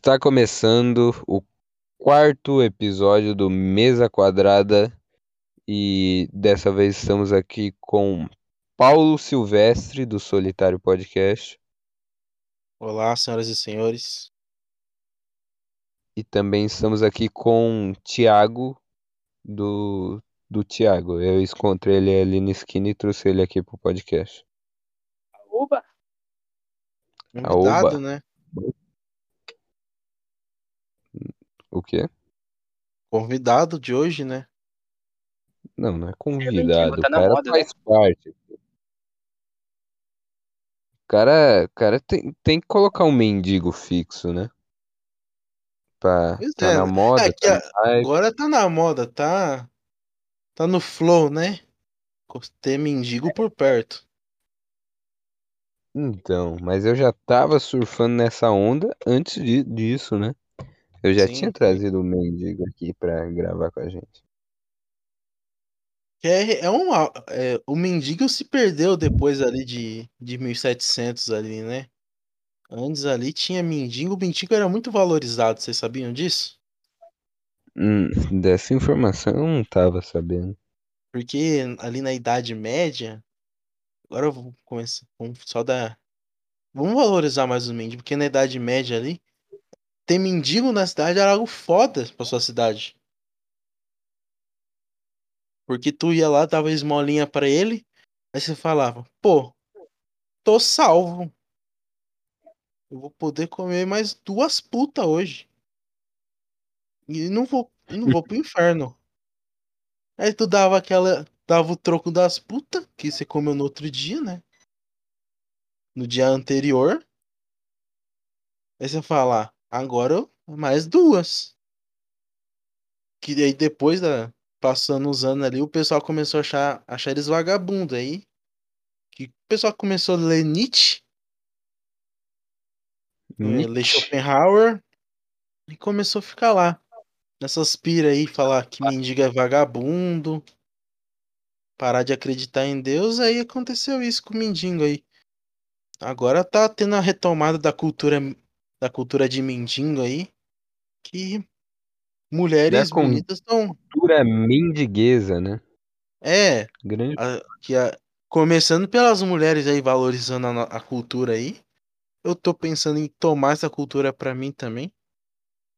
Está começando o quarto episódio do Mesa Quadrada e dessa vez estamos aqui com Paulo Silvestre do Solitário Podcast Olá, senhoras e senhores. e também estamos aqui com Tiago do do Tiago. Eu encontrei ele ali na esquina e trouxe ele aqui pro podcast. Oba! Convidado, né? O quê? Convidado de hoje, né? Não, não é convidado, tá o cara moda, faz parte. O cara, cara tem, tem que colocar um mendigo fixo, né? Pra, Pois tá é, na né? moda, É tá agora tá na moda, tá? Tá no flow, né? Ter mendigo por perto. Então, mas eu já tava surfando nessa onda antes de- disso, né? Eu já Sim, tinha trazido o mendigo aqui pra gravar com a gente. É, é um, é, o mendigo se perdeu depois ali de, de 1700 ali, né? Antes ali tinha mendigo, o mendigo era muito valorizado, vocês sabiam disso? Hum, dessa informação eu não tava sabendo. Porque ali na Idade Média, agora eu vou começar, vamos só dar, vamos valorizar mais os mendigos, porque na Idade Média ali, ter mendigo na cidade era algo foda pra sua cidade. Porque tu ia lá, dava esmolinha pra ele, aí você falava, pô, tô salvo. Eu vou poder comer mais duas putas hoje. E não vou, não vou pro inferno. Aí tu dava aquela. Dava o troco das putas que você comeu no outro dia, né? No dia anterior. Aí você fala, agora mais duas. Que aí depois da. Passando os anos ali, o pessoal começou a achar, achar eles vagabundos. Aí. Que o pessoal começou a ler Nietzsche, ler Nietzsche. Schopenhauer. E começou a ficar lá. Nessas pira aí, falar que mendigo é vagabundo. Parar de acreditar em Deus. Aí aconteceu isso com o mendigo aí. Agora tá tendo a retomada da cultura da cultura de mendigo aí, que mulheres Da bonitas estão Cultura mendiguesa, né? é, Grande. a- que a- começando pelas mulheres aí valorizando a, a cultura aí. Eu tô pensando em tomar essa cultura pra mim também,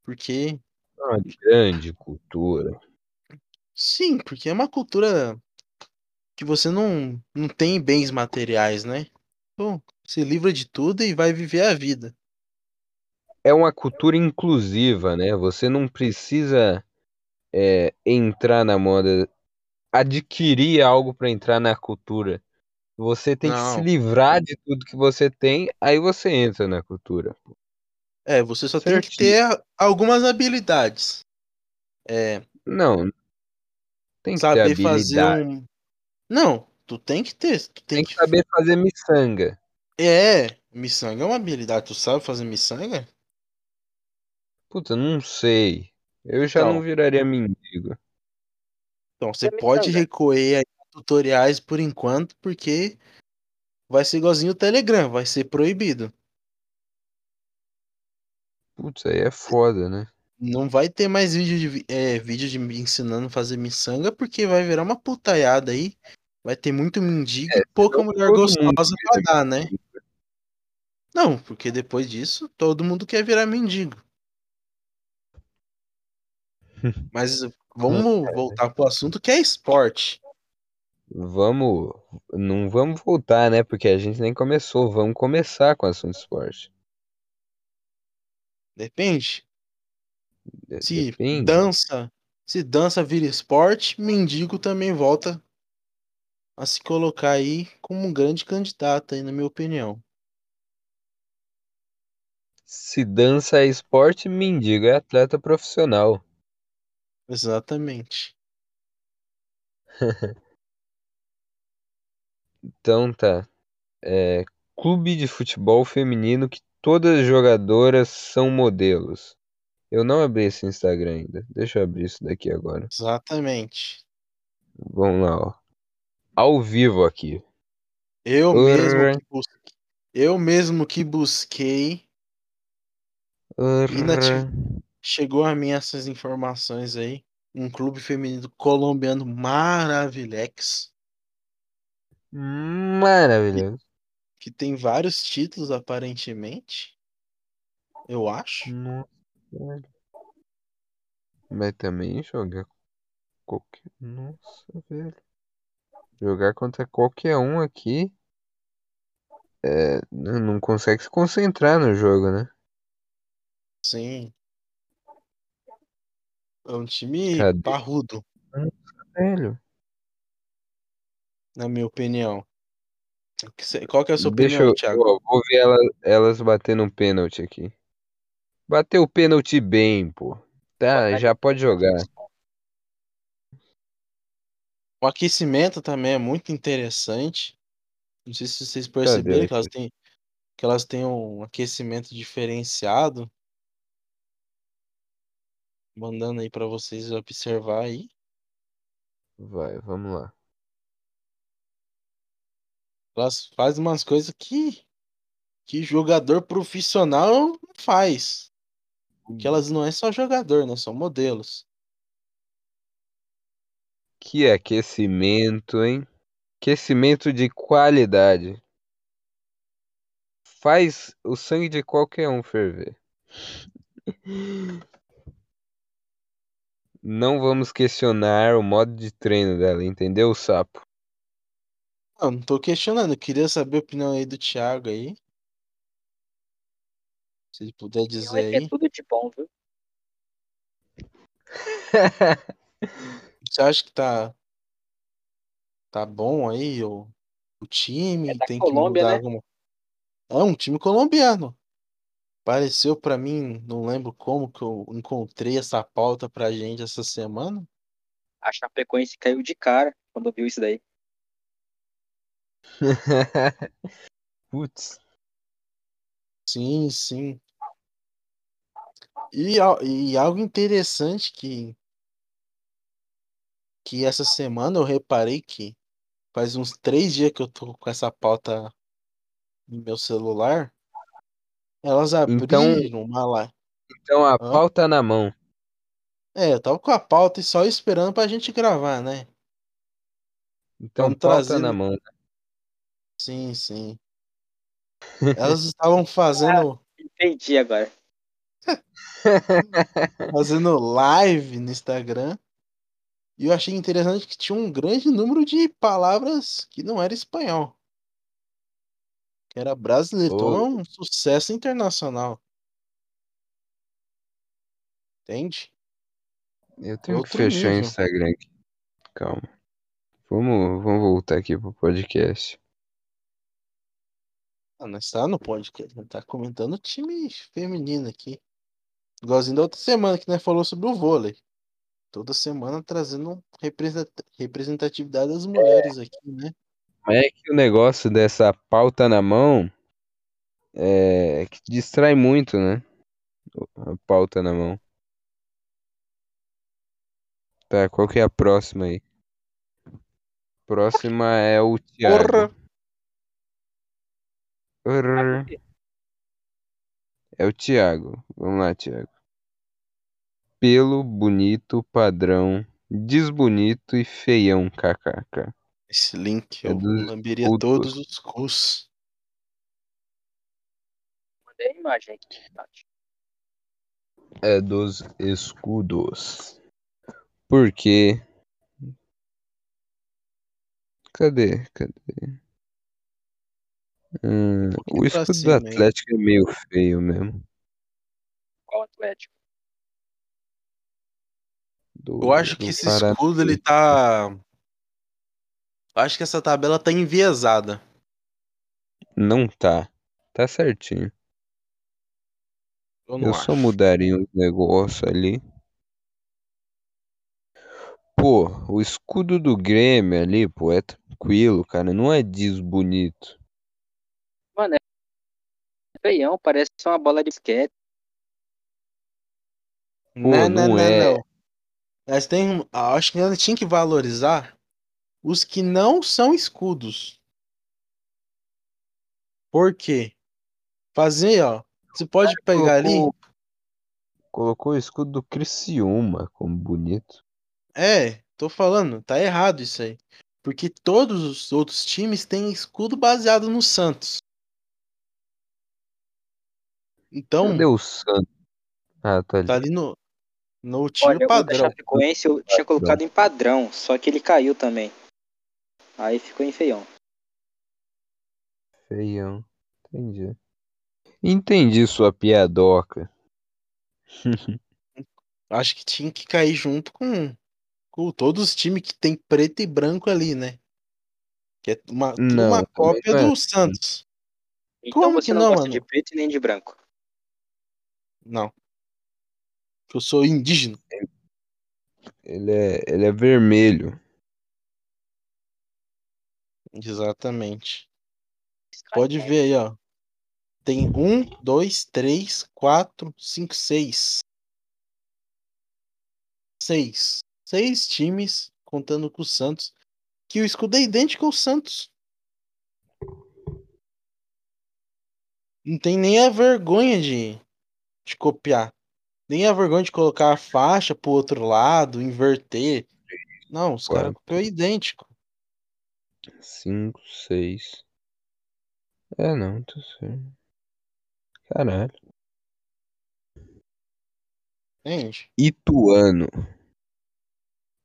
porque Uma grande cultura. sim, porque é uma cultura que você não não tem bens materiais, né? Então, se livra de tudo e vai viver a vida. É uma cultura inclusiva, né? Você não precisa é, entrar na moda, adquirir algo pra entrar na cultura. Você tem que se Não. livrar de tudo que você tem, aí você entra na cultura. É, você só tem que Certinho. ter algumas habilidades. É, Não. Tem que ter saber fazer habilidade. um. Não, tu tem que ter. Tu tem, Tem que saber fazer miçanga. É, miçanga é uma habilidade. Tu sabe fazer miçanga? Puta, não sei. Eu já Então. não viraria mendigo. Então, você É pode miçanga. recorrer a tutoriais por enquanto, porque vai ser igualzinho o Telegram, vai ser proibido. Putz, aí é foda, né? Não vai ter mais vídeo de, é, vídeo de me ensinando a fazer miçanga, porque vai virar uma putaiada aí. Vai ter muito mendigo e pouca mulher gostosa pra dar, né? Não, porque depois disso todo mundo quer virar mendigo. Mas vamos voltar pro assunto que é esporte. Vamos. Não vamos voltar, né? Porque a gente nem começou. Vamos começar com o assunto esporte. Depende. De- Se dança, se dança vira esporte, mendigo também volta a se colocar aí como um grande candidato aí, na minha opinião. Se dança é esporte, mendigo é atleta profissional. Exatamente. Então tá. É, clube de futebol feminino que todas as jogadoras são modelos. Eu não abri esse Instagram ainda. Deixa eu abrir isso daqui agora. Exatamente. Vamos lá, ó. Ao vivo aqui. Eu mesmo que busquei, eu mesmo que busquei chegou a mim essas informações aí. Um clube feminino colombiano maravilhex, Maravilhoso. que tem vários títulos aparentemente. Eu acho. Nossa. Mas também jogar qualquer. Nossa, velho. Jogar contra qualquer um aqui. É, não consegue se concentrar no jogo, né? Sim. É um time Cadê? parrudo, Velho. na minha opinião. Qual que é a sua Deixa opinião, eu. Thiago? ó, vou ver ela- elas batendo um pênalti aqui. Bateu o pênalti bem, pô. Tá, já pode jogar. O aquecimento também é muito interessante. Não sei se vocês Cadê perceberam que elas têm, que elas têm um aquecimento diferenciado. Mandando aí pra vocês observar aí. Vai, vamos lá. Elas fazem umas coisas que, que jogador profissional não faz. Que elas não é só jogador, né? São modelos. Que aquecimento, hein? Aquecimento de qualidade. Faz o sangue de qualquer um ferver. Não vamos questionar o modo de treino dela, entendeu, sapo? Não, não tô questionando. Eu queria saber a opinião aí do Thiago aí. Se ele puder dizer que é aí. tudo de bom, viu? Você acha que tá, tá bom aí o, o time? É da Tem que Colômbia, mudar né? alguma É um time colombiano. Pareceu pra mim, não lembro como que eu encontrei essa pauta pra gente essa semana. A Chapecoense caiu de cara quando viu isso daí. Putz. Sim, sim. E, e algo interessante que, que essa semana eu reparei que faz uns três dias que eu tô com essa pauta no meu celular. Elas Então, abriram uma lá. então a pauta na mão. É, eu tava com a pauta e só esperando pra gente gravar, né? Então, Vamos pauta trazer. na mão. Sim, sim. Elas estavam fazendo, Entendi agora. fazendo live no Instagram. E eu achei interessante que tinha um grande número de palavras que não era espanhol. Que era brasileiro. Então é um sucesso internacional. Entende? eu tenho que Outro fechar o. Instagram aqui. Calma. Vamos, vamos voltar aqui pro podcast. Ah, nós tá no podcast. Nós tá comentando o time feminino aqui. Igualzinho da outra semana que nós falou sobre o vôlei. Toda semana trazendo representa- representatividade das mulheres aqui, né? Mas é que o negócio dessa pauta na mão é que distrai muito, né? A pauta na mão. Tá, qual que é a próxima aí? Próxima é o Thiago. Porra! É o Thiago. Vamos lá, Thiago. Pelo, bonito, padrão, desbonito e feião, kkk. Esse link É eu lamberia todos os cus. Mandei a imagem aqui. Tati. É dos escudos. Por quê? Cadê? Cadê? Hum, Um o pra escudo do cima aí. Atlético é meio feio mesmo. Qual Atlético? Do, Eu acho do que esse Paraná. escudo ele tá. Acho que essa tabela tá enviesada. Não tá. Tá certinho. Eu Eu só mudaria uns negócios ali. Pô, o escudo do Grêmio ali, pô, é tranquilo, cara. Não é desbonito. Mano, é feião, parece uma bola de basquete. Não, não, não não, é. não. Mas tem. eu Acho que ainda tinha que valorizar os que não são escudos. Por quê? Fazer, ó. Você pode pegar ali. Colocou colocou o escudo do Criciúma como bonito. É, tô falando, tá errado isso aí. Porque todos os outros times têm escudo baseado no Santos. Então, Cadê o Santos? Ah, tá ali. tá ali no, no tiro Olha, o padrão. Chapecoense eu tinha colocado em padrão, só que ele caiu também. Aí ficou em feião. Feião. Entendi. Entendi sua piadoca. Acho que tinha que cair junto com, com todos os times que tem preto e branco ali, né? Que é uma, Não, uma cópia é do assim. Santos. Então Como você que não, não, gosta mano? de preto e nem de branco. Não. Eu sou indígena. Ele é, ele é vermelho. Exatamente. Pode ver aí, ó. Tem um, dois, três, quatro, cinco, seis. Seis. Seis times, contando com o Santos. Que o escudo é idêntico ao Santos. Não tem nem a vergonha de, de copiar. Nem a vergonha de colocar a faixa pro outro lado, inverter. Não, os caras copiou idêntico. Cinco, seis. É, não, tô certo. Caralho. Entende? Ituano.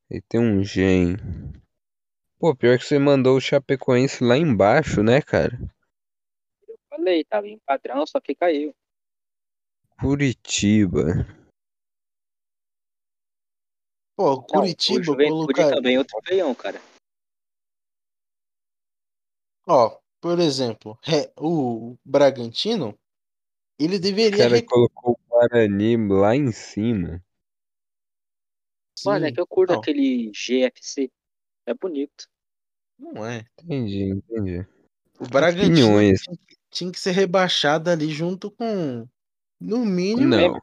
E tem um gen. Pô, pior que você mandou o Chapecoense lá embaixo, né, cara? Falei, tava em padrão, só que caiu. Curitiba. Pô, Não, Curitiba o Juventude colocar. também é outro feião, cara. Ó, por exemplo, re- o Bragantino, ele O deveria cara rec- colocou o Guarani lá em cima. Mano, é Sim, que eu curto não, aquele GFC. É bonito. não é. Entendi, entendi. O Bragantino Opiniões. tinha que, tinha que ser rebaixado ali junto com, no mínimo, Não.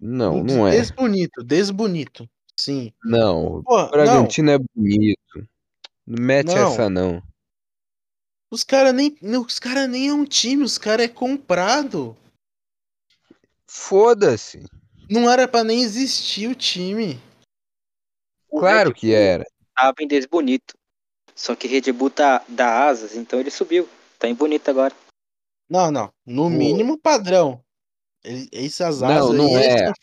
Não, não é. desbonito, desbonito. Sim. Não. Pô, O não, Bragantino é bonito. Não mete Não. essa, não. Os caras nem, não, os cara nem é um time, os caras é comprado. Foda-se. Não era pra nem existir o time. Claro que era. Tava em desbonito. Só que Red Bull tá, dá asas, então ele subiu. Tá em bonito agora. Não, não. No mínimo padrão. Ele- Essas Não, asas não aí é. são-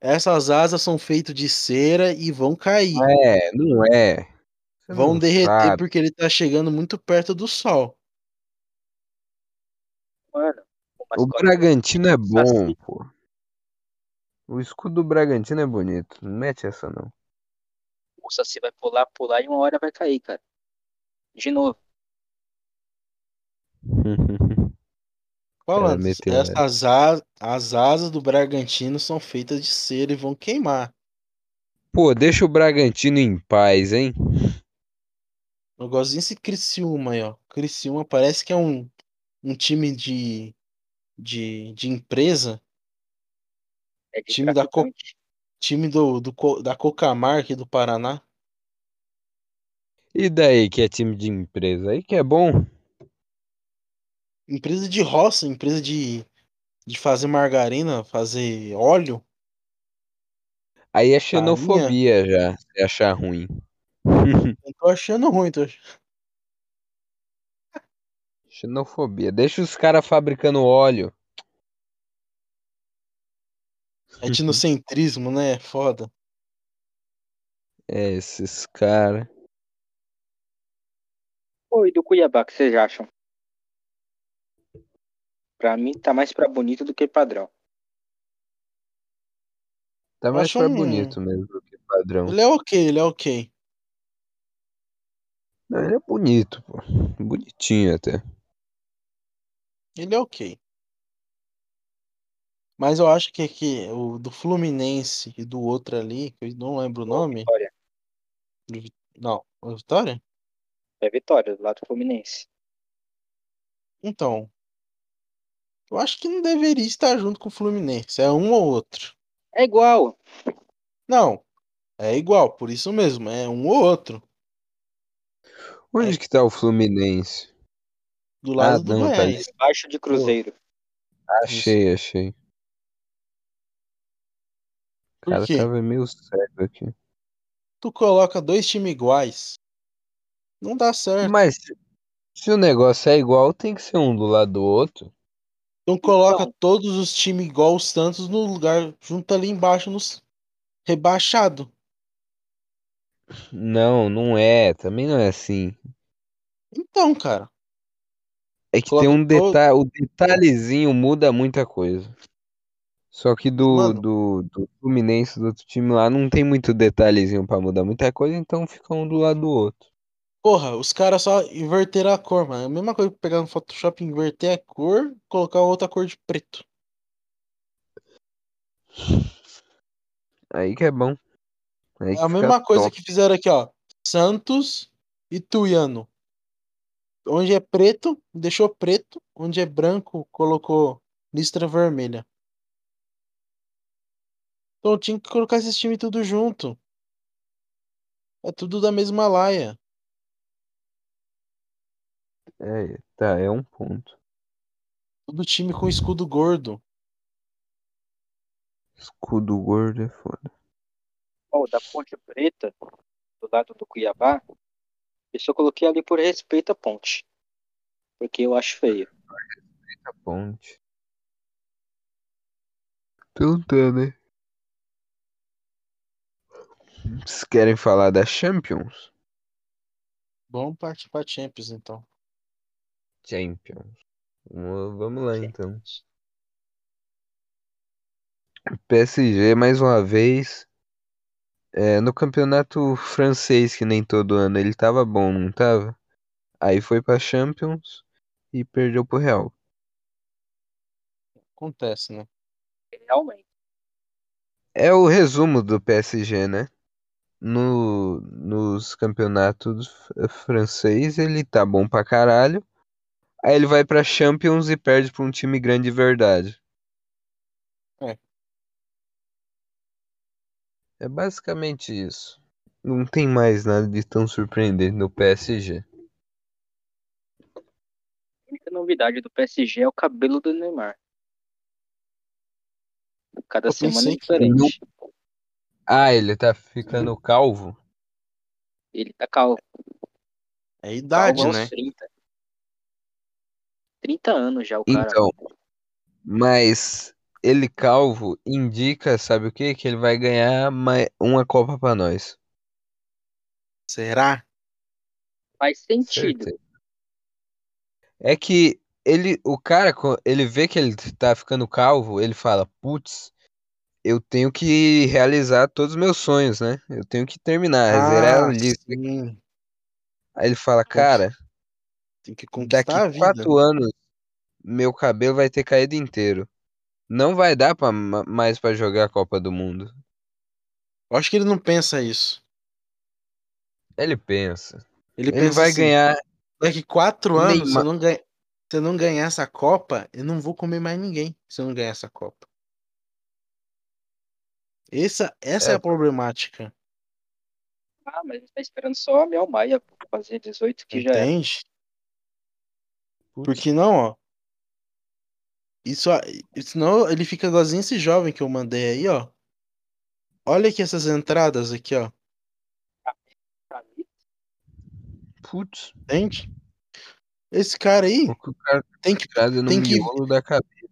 essas asas são feitas de cera e vão cair. Não é, não é. Vão derreter sabe. porque ele tá chegando muito perto do sol. Mano, o Bragantino é bom, Saci. pô. O escudo do Bragantino é bonito. Não mete essa, não. o Saci vai pular, pular e uma hora vai cair, cara. De novo. Essa. essas asas, as asas do Bragantino são feitas de cera e vão queimar. Pô, deixa o Bragantino em paz, hein? Eu gosto desse Criciúma aí, ó. Criciúma parece que é um, um time de, de, de empresa. É de Time da Co-. Time do, do, da Cocamar aqui do Paraná. E daí que é time de empresa? Aí que é bom. Empresa de roça, empresa de, de fazer margarina, fazer óleo. Aí é Farinha. xenofobia já, se achar ruim. Eu tô achando ruim, tô ach- Xenofobia. Deixa os caras fabricando óleo. etnocentrismo, né? Foda. É, esses caras. E do Cuiabá, o que vocês acham? Pra mim tá mais pra bonito do que padrão. Tá mais acho pra um- bonito mesmo do que padrão. Ele é ok, ele é ok. Não, ele é bonito, pô. Bonitinho até. Ele é ok. Mas eu acho que, que o do Fluminense e do outro ali, que eu não lembro o nome. Vitória. Não, o Vitória? É vitória, do lado do Fluminense. Então. Eu acho que não deveria estar junto com o Fluminense. É um ou outro. É igual. Não. É igual, por isso mesmo. É um ou outro. Onde que tá o Fluminense? Do lado Ah, do não, tá. Goiás. Abaixo de Cruzeiro. Achei, achei. O cara quê? tava meio cego aqui. Tu coloca dois times iguais. Não dá certo. Mas se- o negócio é igual, tem que ser um do lado do outro. Então coloca Então. todos os times igual o Santos no lugar, junto ali embaixo nos rebaixado. Não, não é. Também não é assim. Então, cara. É que Coloca tem um detalhe. O detalhezinho muda muita coisa. Só que do, Mano. do, do Fluminense, do outro time lá, não tem muito detalhezinho pra mudar muita coisa, então fica um do lado do outro. Porra, os caras só inverteram a cor, mano. É a mesma coisa que pegar no Photoshop, inverter a cor, colocar outra cor de preto. Aí que é bom. Aí É a mesma coisa top. que fizeram aqui, ó. Santos e Tuiano. Onde é preto, deixou preto. Onde é branco, colocou listra vermelha. Então tinha que colocar esses times tudo junto. É tudo da mesma laia. É, tá, é um ponto. Tudo time com escudo gordo. Escudo gordo é foda. Ó, da Ponte Preta, do lado do Cuiabá, eu só coloquei ali por respeito à ponte. Porque eu acho feio. A ponte. Então tá, né? Vocês querem falar da Champions? Vamos partir pra Champions, então. Champions. Vamos vamos lá então. PSG mais uma vez. É, no campeonato francês, que nem todo ano ele tava bom, não tava? Aí foi pra Champions e perdeu pro Real. Acontece, né? Realmente. É o resumo do PSG, né? No, nos campeonatos francês ele tá bom pra caralho. Aí ele vai pra Champions e perde pra um time grande de verdade. É basicamente isso. Não tem mais nada de tão surpreendente no PSG. A única novidade do PSG é o cabelo do Neymar. Cada Eu semana é diferente. Ah, ele tá ficando calvo? Ele tá calvo. É idade, calvo né? 30. 30 anos já o cara. Então, mas ele calvo indica, sabe o que? Que ele vai ganhar uma Copa pra nós. Será? Faz sentido. Certeza. É que ele, o cara, ele vê que ele tá ficando calvo, ele fala, putz, eu tenho que realizar todos os meus sonhos, né? Eu tenho que terminar, zerar a Ah, lista. sim. Aí ele fala, cara, Tem que daqui conquistar a vida. quatro anos, meu cabelo vai ter caído inteiro. Não vai dar pra, ma- mais pra jogar a Copa do Mundo. Eu acho que ele não pensa isso. Ele pensa. Ele, Ele pensa vai assim, ganhar. daqui quatro anos, se Neymar. eu, não ganha... se eu não ganhar essa Copa, eu não vou comer mais ninguém se eu não ganhar essa Copa. Essa, essa é, É. a problemática. Ah, mas ele tá esperando só a Mel Maia fazer 18, que já é. Entende? Porque não, ó. Isso, senão ele fica igualzinho esse jovem que eu mandei aí, ó. Olha aqui essas entradas aqui, ó. Putz, Entende? Esse cara aí cara tem que no tem que- miolo da cabeça.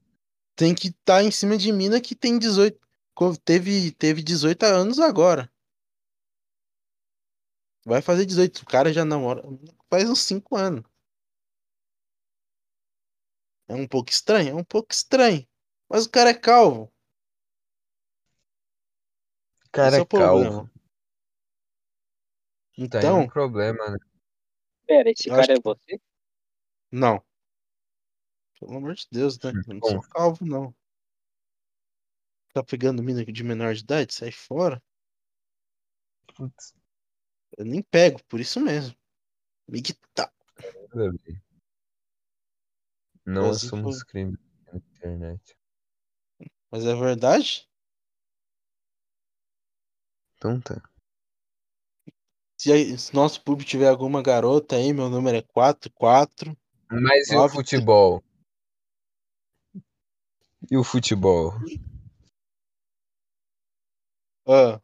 tem que estar em cima de mina que tem 18. co- Teve, teve 18 anos agora. Vai fazer 18. O cara já namora faz uns 5 anos. É um pouco estranho? É um pouco estranho. Mas o cara é calvo. O cara Esse é é calvo. Tá Então, um problema, né? Pera, esse cara acho é você? não. Pelo amor de Deus, né? Eu não sou calvo, não. Tá pegando mina de menor de idade? Sai fora. Putz, Eu nem pego, por isso mesmo. Migue tá. nada a ver. Não Igualzinho assumos crime na internet. Mas é verdade? Então tá. Se, aí- se nosso público tiver alguma garota aí, meu número é 44. Mas e o futebol? E o futebol? Ah,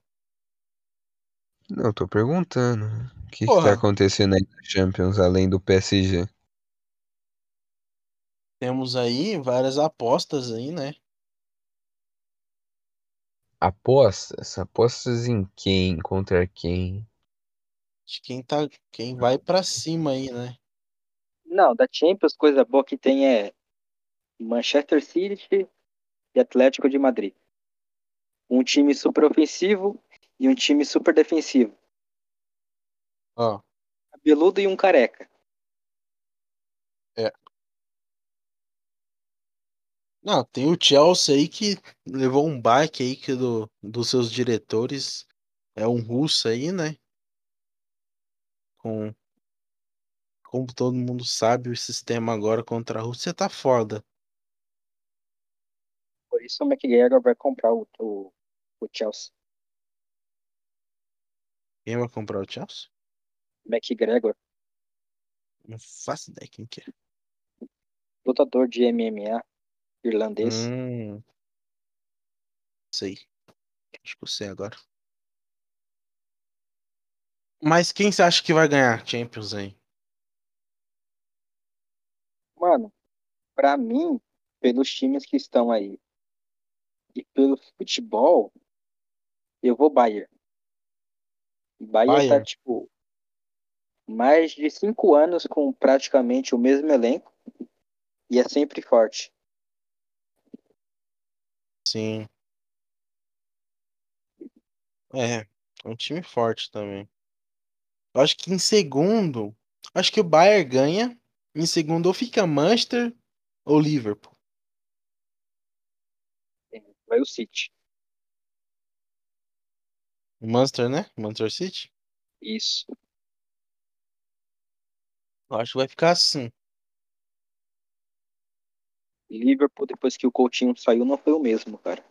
Não, tô perguntando. O que que tá acontecendo aí na Champions, além do PSG? Temos aí várias apostas aí, né? Apostas? Apostas em quem? Contra quem? De quem tá, quem vai pra cima aí, né? Não, da Champions, coisa boa que tem é Manchester City e Atlético de Madrid. Um time super ofensivo e um time super defensivo. Ó, Cabeludo e um careca. Não, tem o Chelsea aí que levou um baque aí que do, dos seus diretores é um russo aí, né? Com, como todo mundo sabe, o sistema agora contra a Rússia tá foda. Por isso o McGregor vai comprar o, o, o Chelsea. Quem vai comprar o Chelsea? McGregor, Não faço ideia quem que é. lutador de MMA irlandês. Hum, sei. Acho que eu sei agora. Mas quem você acha que vai ganhar Champions aí? Mano, pra mim, pelos times que estão aí e pelo futebol, eu vou Bayern. Bayern tá, Bayern? tipo, mais de cinco anos com praticamente o mesmo elenco e é sempre forte. Sim. É, é um time forte também. Eu acho que em segundo, acho que o Bayern ganha. Em segundo, ou fica Manchester ou Liverpool. Vai o City. Manchester, né? Manchester City. Isso. Eu acho que vai ficar assim. Liverpool, depois que o Coutinho saiu, não foi o mesmo, cara.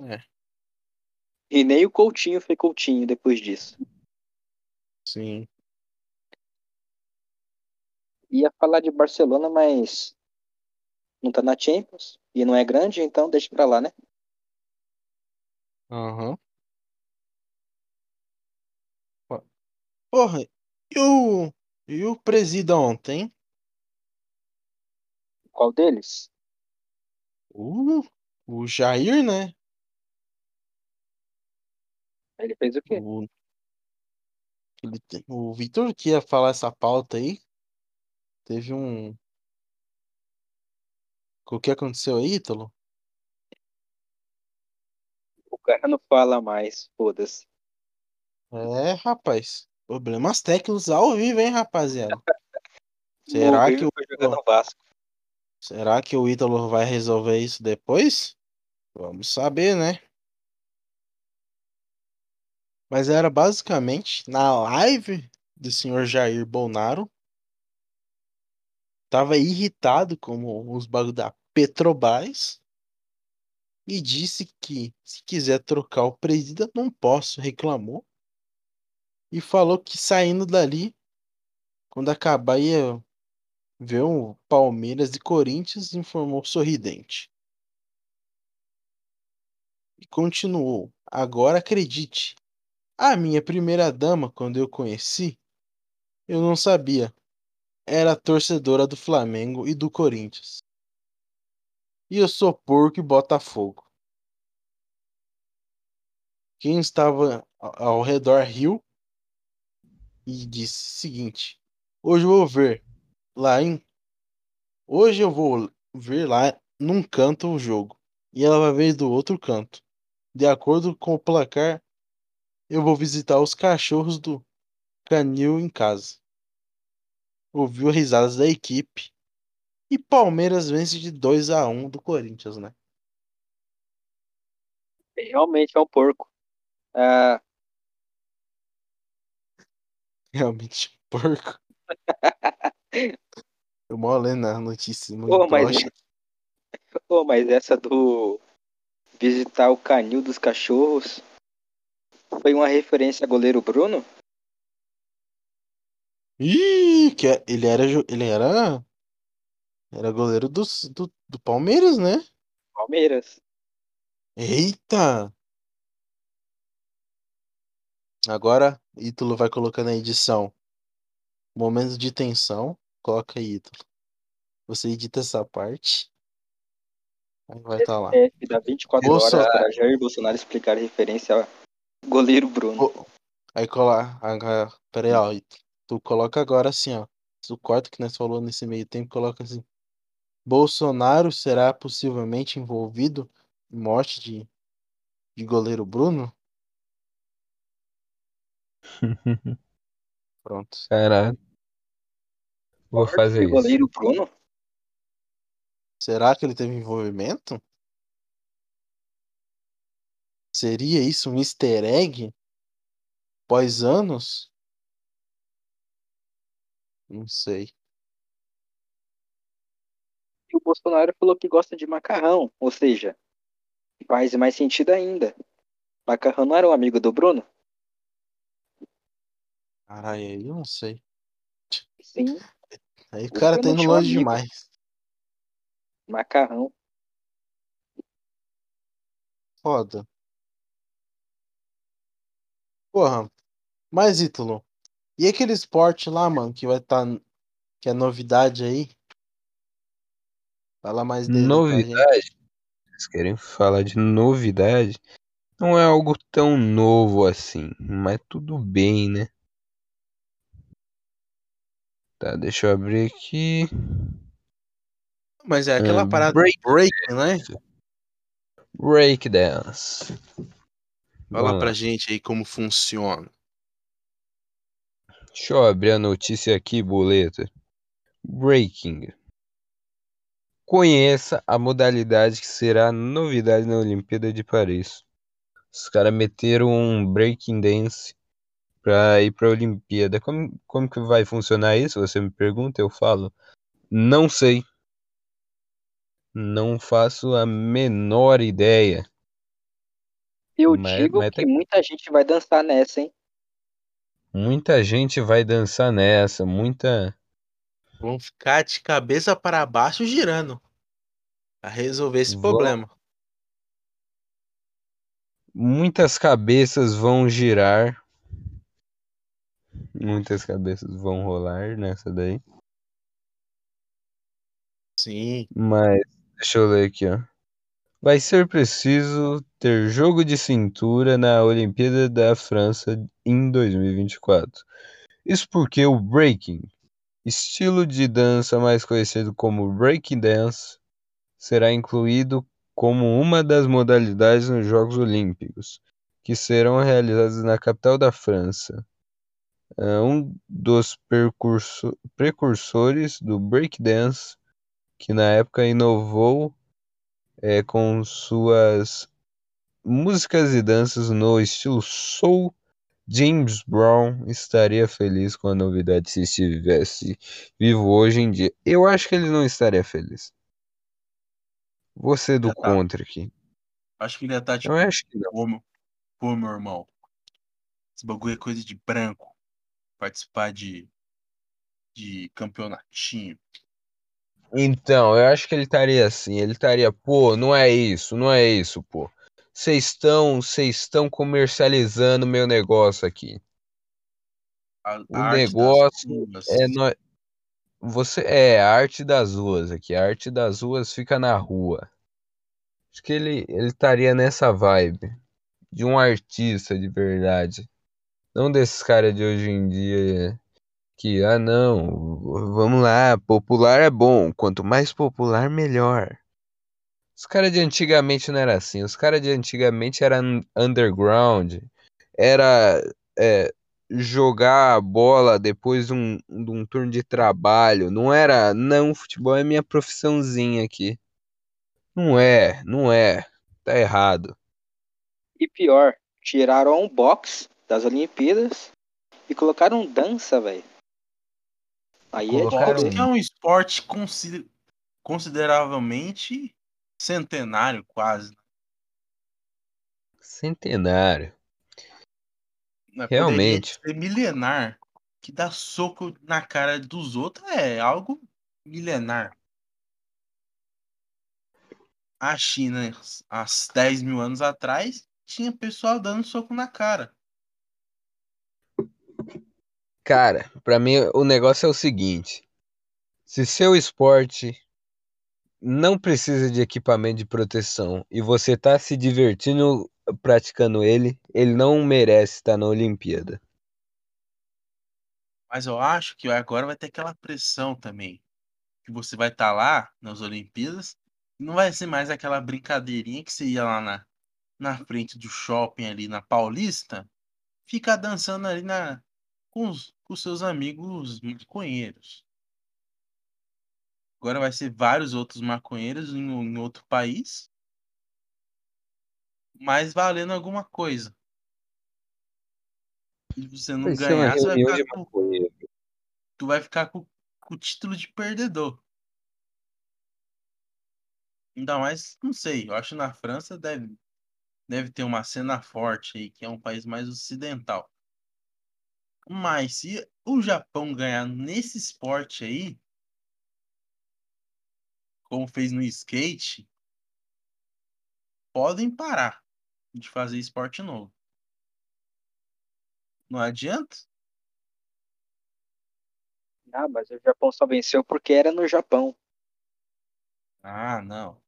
É, E nem o Coutinho foi Coutinho depois disso. sim. Ia falar de Barcelona, mas não tá na Champions e não é grande, então deixa pra lá, né? Aham. Porra, e o, e o presida ontem? Qual deles? O, o Jair, né? Ele fez o quê? O, ele te- o Vitor que ia falar essa pauta aí. Teve um. O que aconteceu aí, Ítalo? O cara não fala mais, foda-se. É, rapaz. Problemas técnicos ao vivo, hein, rapaziada? Será que o, jogar no Vasco. Será que o Ítalo vai resolver isso depois? Vamos saber, né? Mas era basicamente na live do senhor Jair Bolsonaro. Tava irritado com os bagulho da Petrobras e disse que se quiser trocar o presidente, não posso, reclamou. E falou que saindo dali, quando acabar ia o Palmeiras e Corinthians, informou sorridente. E continuou: Agora acredite, a minha primeira dama, quando eu conheci, eu não sabia. Era torcedora do Flamengo e do Corinthians. E eu sou porco e Botafogo. Quem estava ao redor riu e disse o seguinte: Hoje eu vou ver lá em. Hoje eu vou ver lá num canto o jogo. E ela vai ver do outro canto. De acordo com o placar, eu vou visitar os cachorros do canil em casa. Ouviu risadas da equipe. E Palmeiras vence de 2 a 1 do Corinthians, né? Realmente é um porco. Ah, Realmente, porco. Eu mó lendo a notícia, muito pô, mas, pô, mas essa do visitar o canil dos cachorros foi uma referência a goleiro Bruno? Ih, que é- ele era, ele era, era goleiro dos- do, do Palmeiras, né? Palmeiras. Eita! Agora, Ítalo vai colocar na edição. Momentos de tensão. Coloca aí, Ítalo. Você edita essa parte. Aí vai estar lá. É, dá 24 Bolso- horas para Jair Bolsonaro explicar a referência ao goleiro Bruno. Aí cola. Agora, pera aí, ó. Ítalo. Tu coloca agora assim, ó. Tu corta o que nós falou nesse meio tempo, coloca assim. Bolsonaro será possivelmente envolvido em morte de, de goleiro Bruno? Pronto. Caralho. Vou fazer isso. goleiro Bruno? Será que ele teve envolvimento? Seria isso um easter egg? Pós anos? Não sei. E o Bolsonaro falou que gosta de macarrão. Ou seja, faz mais sentido ainda. Macarrão não era um amigo do Bruno? Caralho, aí eu não sei. Sim, Aí o cara tá indo longe amigo. demais. macarrão. Foda. Porra. Mas, Ítalo, e aquele esporte lá, mano, que vai estar. que é novidade aí? Fala mais dele. Novidade? Vocês querem falar de novidade? Não é algo tão novo assim, mas tudo bem, né? Tá, deixa eu abrir aqui. Mas é aquela Ah, parada break- break, né? Breakdance. Fala Vamos pra gente aí como funciona. Deixa eu abrir a notícia aqui, boleta. Breaking. Conheça a modalidade que será novidade na Olimpíada de Paris. Os caras meteram um breaking dance pra ir pra Olimpíada. Como, como que vai funcionar isso? Você me pergunta, eu falo. Não sei. Não faço a menor ideia. Eu Mas- digo mas que tá- muita gente vai dançar nessa, hein? Muita gente vai dançar nessa, muita. Vão ficar de cabeça para baixo girando. Pra resolver esse Vão. problema. Muitas cabeças vão girar. Muitas cabeças vão rolar nessa daí. Sim. Mas deixa eu ler aqui, ó. Vai ser preciso ter jogo de cintura na Olimpíada da França em 2024. Isso porque o breaking, estilo de dança mais conhecido como breaking dance, será incluído como uma das modalidades nos Jogos Olímpicos, que serão realizados na capital da França. Ah, Um dos percurso- precursores do breakdance, que na época inovou é, com suas músicas e danças no estilo soul, James Brown estaria feliz com a novidade se estivesse vivo hoje em dia. Eu acho que ele não estaria feliz. Você do tá. contra aqui. Acho que ele ia estar tipo, Eu acho que não. pô, meu irmão. Esse bagulho é coisa de branco. Participar de, de campeonatinho. Então, eu acho que ele estaria assim, ele estaria, pô, não é isso, não é isso, pô. Vocês estão, vocês estão comercializando meu negócio aqui. A, O a negócio. É você é a arte das ruas aqui, a arte das ruas fica na rua. Acho que ele ele estaria nessa vibe de um artista de verdade, não desses caras de hoje em dia que ah não, vamos lá, popular é bom, quanto mais popular melhor. Os caras de antigamente não era assim, os caras de antigamente era un- underground, era é, jogar a bola depois de um, de um turno de trabalho, não era, não, futebol é minha profissãozinha aqui. Não é, não é, tá errado. E pior, tiraram um box das Olimpíadas e colocaram dança, velho. Aí é Colocaram tipo, que é um esporte consi- consideravelmente centenário, quase. Centenário. Né? Realmente. Ser milenar. Que dar soco na cara dos outros é algo milenar. A China, há 10 mil anos atrás, tinha pessoal dando soco na cara. Cara, pra mim o negócio é o seguinte: se seu esporte não precisa de equipamento de proteção e você tá se divertindo praticando ele, ele não merece estar na Olimpíada. Mas eu acho que agora vai ter aquela pressão também. Que você vai estar lá nas Olimpíadas. Não vai ser mais aquela brincadeirinha que você ia lá na, na frente do shopping ali na Paulista. Ficar dançando ali na, com, os, com seus amigos maconheiros. Agora vai ser vários outros maconheiros em, em outro país. Mas valendo alguma coisa. E você não uma ganhar, você vai ficar com, tu vai ficar com, com o título de perdedor. Ainda mais, não sei, eu acho que na França deve, deve ter uma cena forte aí, que é um país mais ocidental. Mas se o Japão ganhar nesse esporte aí, como fez no skate, podem parar de fazer esporte novo. Não adianta? Ah, mas o Japão só venceu porque era no Japão. Ah, não.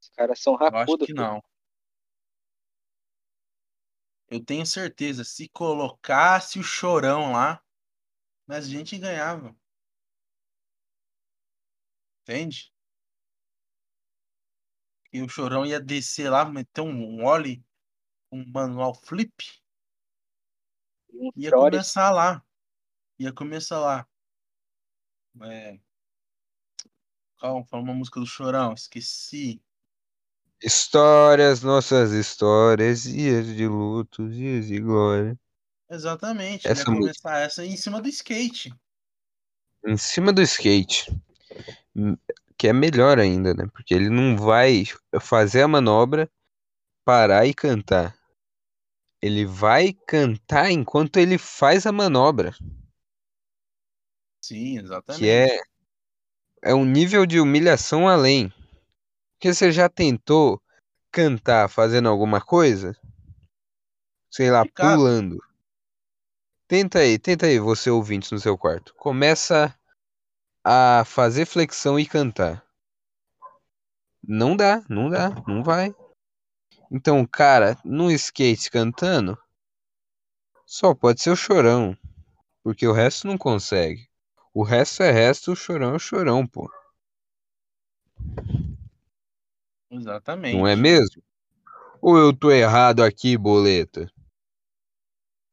Os caras são Eu acho que não. Eu tenho certeza, se colocasse o chorão lá, mas a gente ganhava. Entende? E o chorão ia descer lá, meter um ollie, um manual flip, ia começar lá. Ia começar lá. É... Calma, fala uma música do chorão, esqueci. Histórias, nossas histórias, dias de luto, dias de glória. Exatamente, ele Essa ia música. começar essa em cima do skate. Em cima do skate. Hum, Que é melhor ainda, né? Porque ele não vai fazer a manobra, parar e cantar. Ele vai cantar enquanto ele faz a manobra. Sim, Que exatamente. é, é um nível de humilhação além. Porque você já tentou cantar fazendo alguma coisa? Sei lá, pulando. Tenta aí, tenta aí, você ouvinte no seu quarto. Começa a fazer flexão e cantar. Não dá, não dá, não vai. Então, cara, no skate cantando, só pode ser o chorão. Porque o resto não consegue. O resto é resto, o chorão é o chorão, pô. Não é Exatamente. mesmo? Ou eu tô errado aqui, boleta?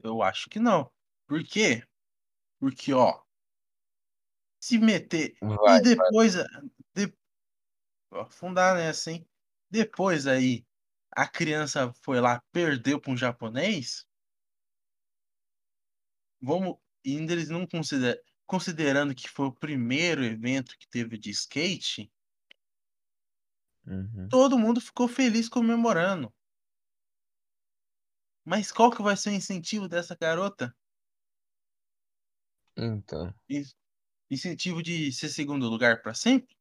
Eu acho que não. Por quê? Porque, ó, se meter. Vai, E depois. De... Vou afundar nessa, hein? Depois aí, a criança foi lá, perdeu para um japonês. Vamos. E ainda eles não consideram. Considerando que foi o primeiro evento que teve de skate, Uhum. todo mundo ficou feliz comemorando. Mas qual que vai ser o incentivo dessa garota? Então. In- Incentivo de ser segundo lugar para sempre?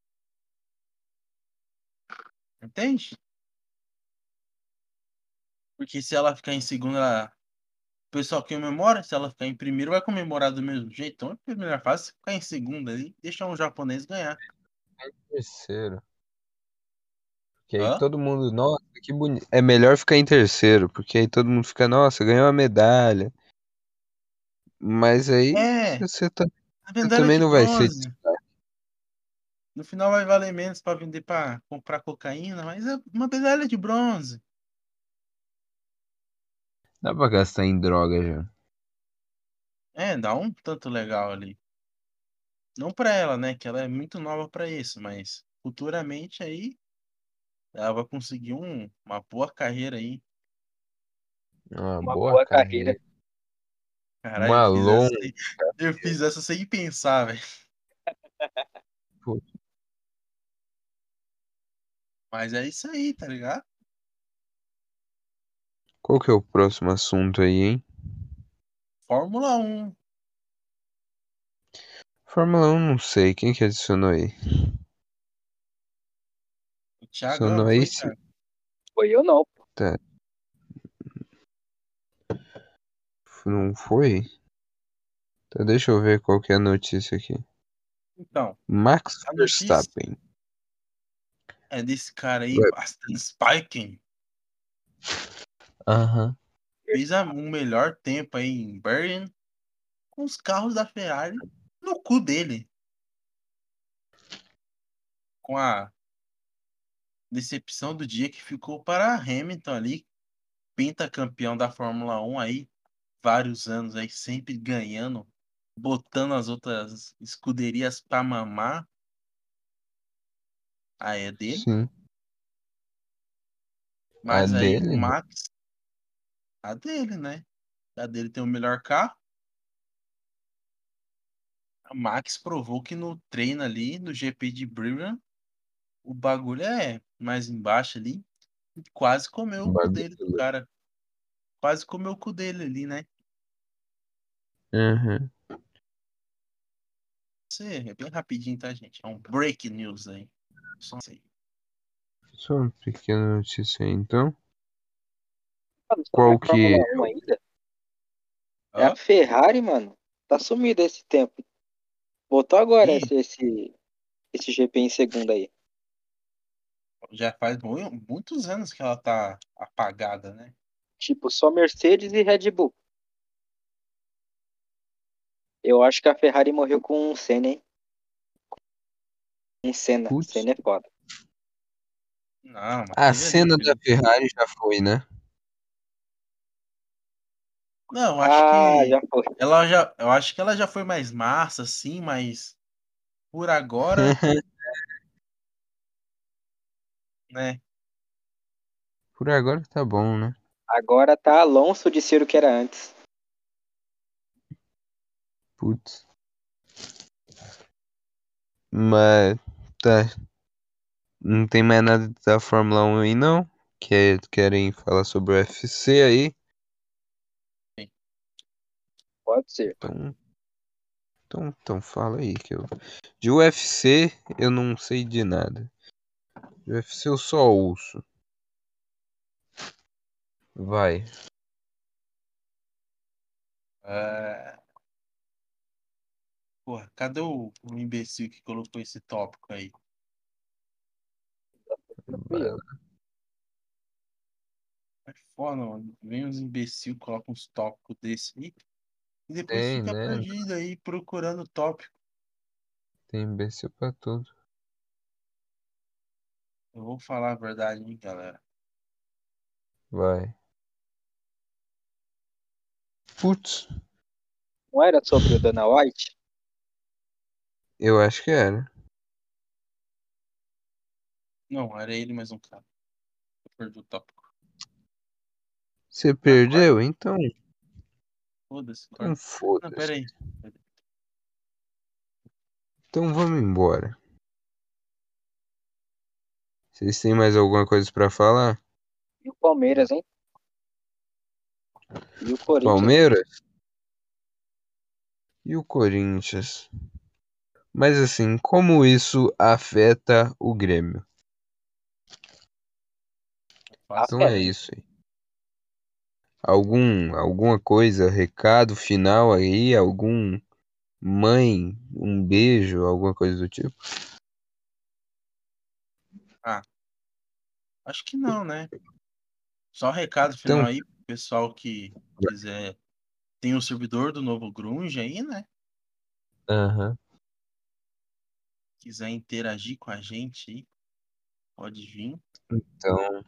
Entende? Porque se ela ficar em segundo, ela... o pessoal comemora. Se ela ficar em primeiro, vai comemorar do mesmo jeito. Então, a primeira fase, ficar em segundo ali, deixar um japonês ganhar. Terceiro. Porque aí Hã? todo mundo, nossa, que bonito. É melhor ficar em terceiro, porque aí todo mundo fica, nossa, ganhou uma medalha. Mas aí É, você, tá, você também não vai ser. No final vai valer menos para vender para comprar cocaína, mas é uma medalha de bronze. Dá pra gastar em droga já. É, dá um tanto legal ali. Não para ela, né? Que ela é muito nova para isso, mas futuramente aí ela vai conseguir um, uma boa carreira aí. Uma, Uma boa, boa carreira. carreira. Caralho, Uma eu fiz longa. essa sem, eu fiz essa sem pensar, velho. Mas é isso aí, tá ligado? Qual que é o próximo assunto aí, hein? Fórmula 1. Fórmula 1, não sei. Quem que adicionou aí? Thiago foi, aí? sim. Thiago? Foi eu não. Tá. Não foi? Então deixa eu ver qual que é a notícia aqui. Então, Max Verstappen. é desse cara aí. Aston Spiking, Aham. fez a- um melhor tempo aí em Bergen com os carros da Ferrari no cu dele. Com a decepção do dia que ficou para Hamilton ali, pentacampeão da Fórmula 1 aí, vários anos aí, sempre ganhando, botando as outras escuderias pra mamar. Aí é dele. Sim. Mas A aí dele, o? Max. A dele, né? A dele tem o melhor carro. A Max provou que no treino ali, no GP de Birmingham, o bagulho é mais embaixo ali. e Quase comeu o cu dele do cara. Quase comeu o cu dele ali, né? Aham. Isso é bem rapidinho, tá, gente? É um break news aí. Só sei. Só uma pequena notícia aí, então. Só Qual que- 1 ainda. É a Ferrari, mano. Tá sumida esse tempo. Voltou agora esse, esse, esse GP em segunda aí. Já faz mu- muitos anos que ela tá apagada, né? Tipo, só Mercedes e Red Bull. Eu acho que a Ferrari morreu com um Senna, hein? Um Senna. Putz. Senna é foda. Não, mas A cena da Ferrari já foi, né? Não, eu acho Ah, que já foi. ela já, eu acho que ela já foi mais massa, sim, mas por agora, né? Por agora tá bom, né? Agora tá Alonso de ser o que era antes. Putz. Mas tá. Não tem mais nada da Fórmula 1 aí não? Quer, querem falar sobre o UFC aí? Pode ser. Então, então, então fala aí que eu de UFC eu não sei de nada. UFC eu só ouço. Vai. É... Porra, cadê o, o imbecil que colocou esse tópico aí? É foda, mano. Vem uns imbecil, colocam uns tópicos desse aí. E depois Tem, fica né? perdido aí procurando tópico. Tem imbecil pra tudo. Eu vou falar a verdade, hein, galera. Vai. Putz, Não era sobre o Dana White? eu acho que era. Não, era ele mais um cara. Eu perdi o tópico. Você perdeu? Então, Foda-se. então Não, foda-se. pera aí. Então vamos embora. Vocês têm mais alguma coisa pra falar? E o Palmeiras, hein? E o Corinthians. Palmeiras? E o Corinthians? Mas assim, como isso afeta o Grêmio? Então Afeta. é isso aí. Algum, alguma coisa, recado final aí? Algum mãe, um beijo, alguma coisa do tipo? Acho que não, né? Só recado final Então- aí pro pessoal que quiser. Tem o servidor do novo Grunge aí, né? Aham. Quiser interagir com a gente aí, pode vir. Então,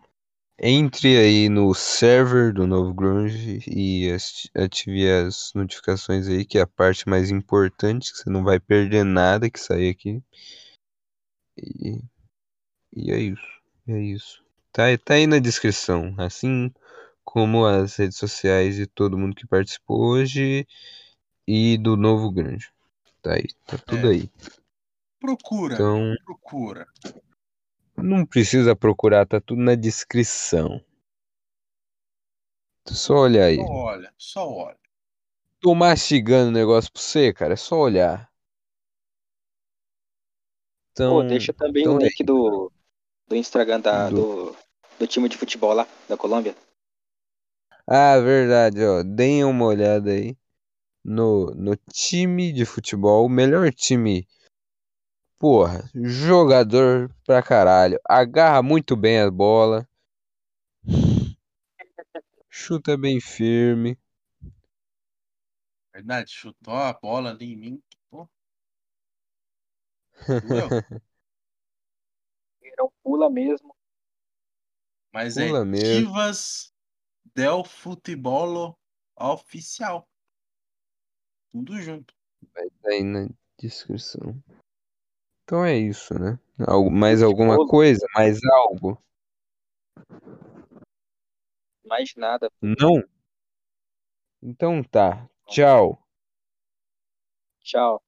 entre aí no server do Novo Grunge e ative as notificações aí, que é a parte mais importante, que você não vai perder nada que sair aqui. E, e é isso. É isso. Tá, tá aí na descrição, assim como as redes sociais de todo mundo que participou hoje e do Novo Grunge. Tá aí, tá tudo É. aí. Procura, Então, procura. não precisa procurar, tá tudo na descrição. Só olhar aí. Só olha, só olha. Tô mastigando o negócio pra você, cara. É só olhar. Então, Pô, deixa também então o é link do, do Instagram da, Do- do, do time de futebol lá, da Colômbia. Ah, verdade, ó. Deem uma olhada aí. no, no time de futebol, o melhor time. Porra, jogador pra caralho. Agarra muito bem a bola. Chuta bem firme. Verdade, chutou a bola ali em mim. Pô. Não pula mesmo. Mas é Pula mesmo. Divas del Futebolo Oficial. Tudo junto. Vai tá aí na descrição. Então é isso, né? Algo, mais alguma Futebol. coisa? Mais algo? Mais nada. Não? Então tá. Tchau. Tchau.